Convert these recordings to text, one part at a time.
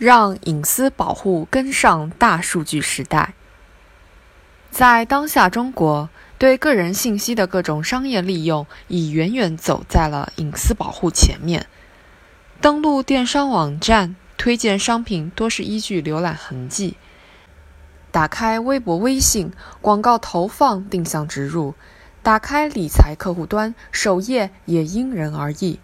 让隐私保护跟上大数据时代。在当下中国，对个人信息的各种商业利用已远远走在了隐私保护前面。登录电商网站，推荐商品多是依据浏览痕迹；打开微博、微信，广告投放定向植入；打开理财客户端，首页也因人而异。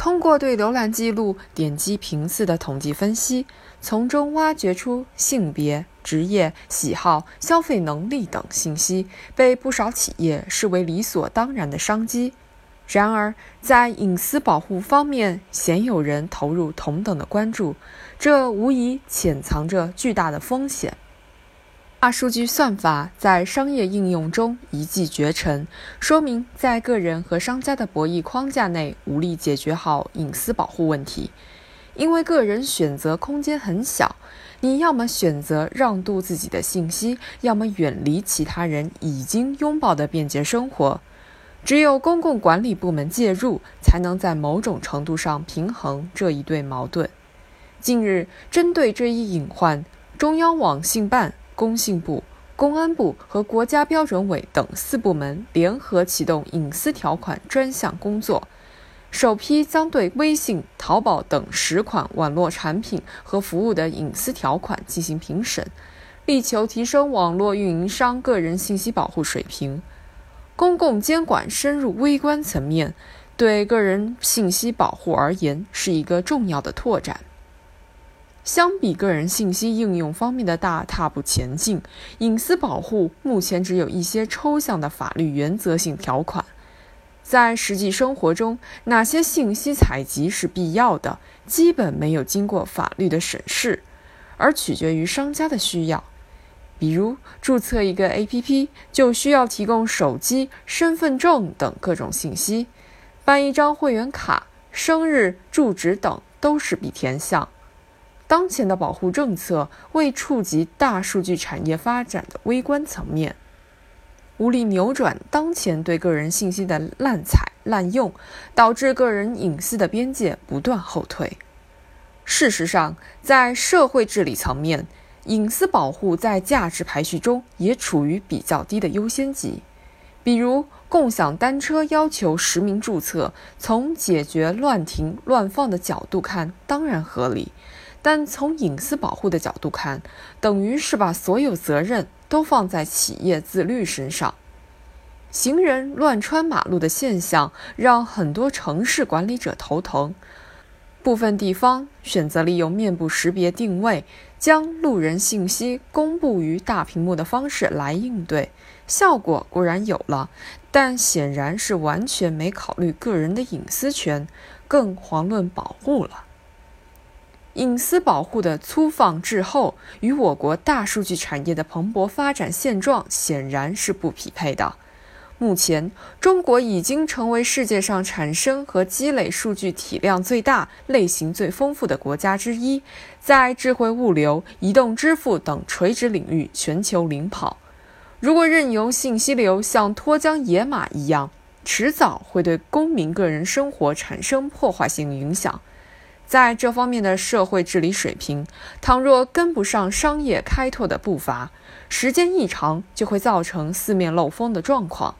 通过对浏览记录、点击频次的统计分析，从中挖掘出性别、职业、喜好、消费能力等信息，被不少企业视为理所当然的商机。然而，在隐私保护方面，鲜有人投入同等的关注，这无疑潜藏着巨大的风险。大数据算法在商业应用中一骑绝尘，说明在个人和商家的博弈框架内无力解决好隐私保护问题。因为个人选择空间很小，你要么选择让渡自己的信息，要么远离其他人已经拥抱的便捷生活。只有公共管理部门介入，才能在某种程度上平衡这一对矛盾。近日，针对这一隐患，中央网信办。工信部、公安部和国家标准委等四部门联合启动隐私条款专项工作，首批将对微信、淘宝等十款网络产品和服务的隐私条款进行评审，力求提升网络运营商个人信息保护水平。公共监管深入微观层面，对个人信息保护而言是一个重要的拓展。相比个人信息应用方面的大踏步前进，隐私保护目前只有一些抽象的法律原则性条款。在实际生活中，哪些信息采集是必要的，基本没有经过法律的审视，而取决于商家的需要。比如，注册一个 APP 就需要提供手机、身份证等各种信息，办一张会员卡、生日、住址等都是必填项。当前的保护政策未触及大数据产业发展的微观层面，无力扭转当前对个人信息的滥采滥用，导致个人隐私的边界不断后退。事实上，在社会治理层面，隐私保护在价值排序中也处于比较低的优先级。比如，共享单车要求实名注册，从解决乱停乱放的角度看，当然合理。但从隐私保护的角度看，等于是把所有责任都放在企业自律身上。行人乱穿马路的现象让很多城市管理者头疼。部分地方选择利用面部识别定位，将路人信息公布于大屏幕的方式来应对，效果固然有了，但显然是完全没考虑个人的隐私权，更遑论保护了。隐私保护的粗放滞后，与我国大数据产业的蓬勃发展现状显然是不匹配的。目前，中国已经成为世界上产生和积累数据体量最大、类型最丰富的国家之一，在智慧物流、移动支付等垂直领域全球领跑。如果任由信息流像脱缰野马一样，迟早会对公民个人生活产生破坏性影响。在这方面的社会治理水平，倘若跟不上商业开拓的步伐，时间一长就会造成四面漏风的状况。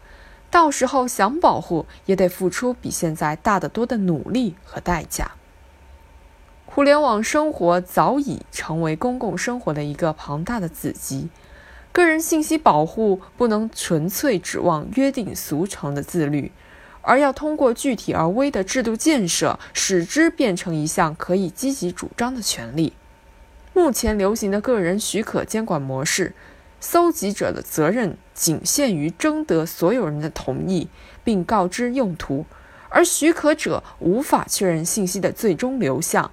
到时候想保护，也得付出比现在大得多的努力和代价。互联网生活早已成为公共生活的一个庞大的子集，个人信息保护不能纯粹指望约定俗成的自律。而要通过具体而微的制度建设，使之变成一项可以积极主张的权利。目前流行的个人许可监管模式，搜集者的责任仅限于征得所有人的同意，并告知用途，而许可者无法确认信息的最终流向，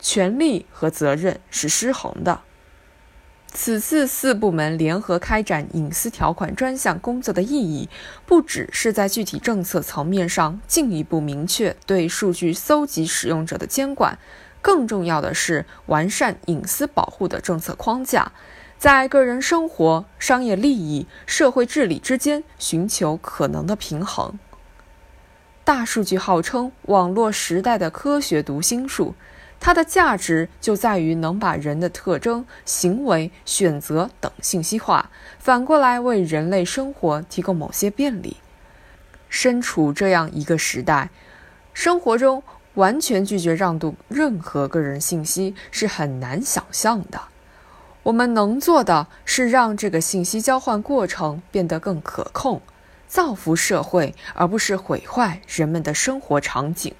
权利和责任是失衡的。此次四部门联合开展隐私条款专项工作的意义，不只是在具体政策层面上进一步明确对数据搜集使用者的监管，更重要的是完善隐私保护的政策框架，在个人生活、商业利益、社会治理之间寻求可能的平衡。大数据号称网络时代的科学读心术。它的价值就在于能把人的特征、行为、选择等信息化，反过来为人类生活提供某些便利。身处这样一个时代，生活中完全拒绝让渡任何个人信息是很难想象的。我们能做的是让这个信息交换过程变得更可控，造福社会，而不是毁坏人们的生活场景。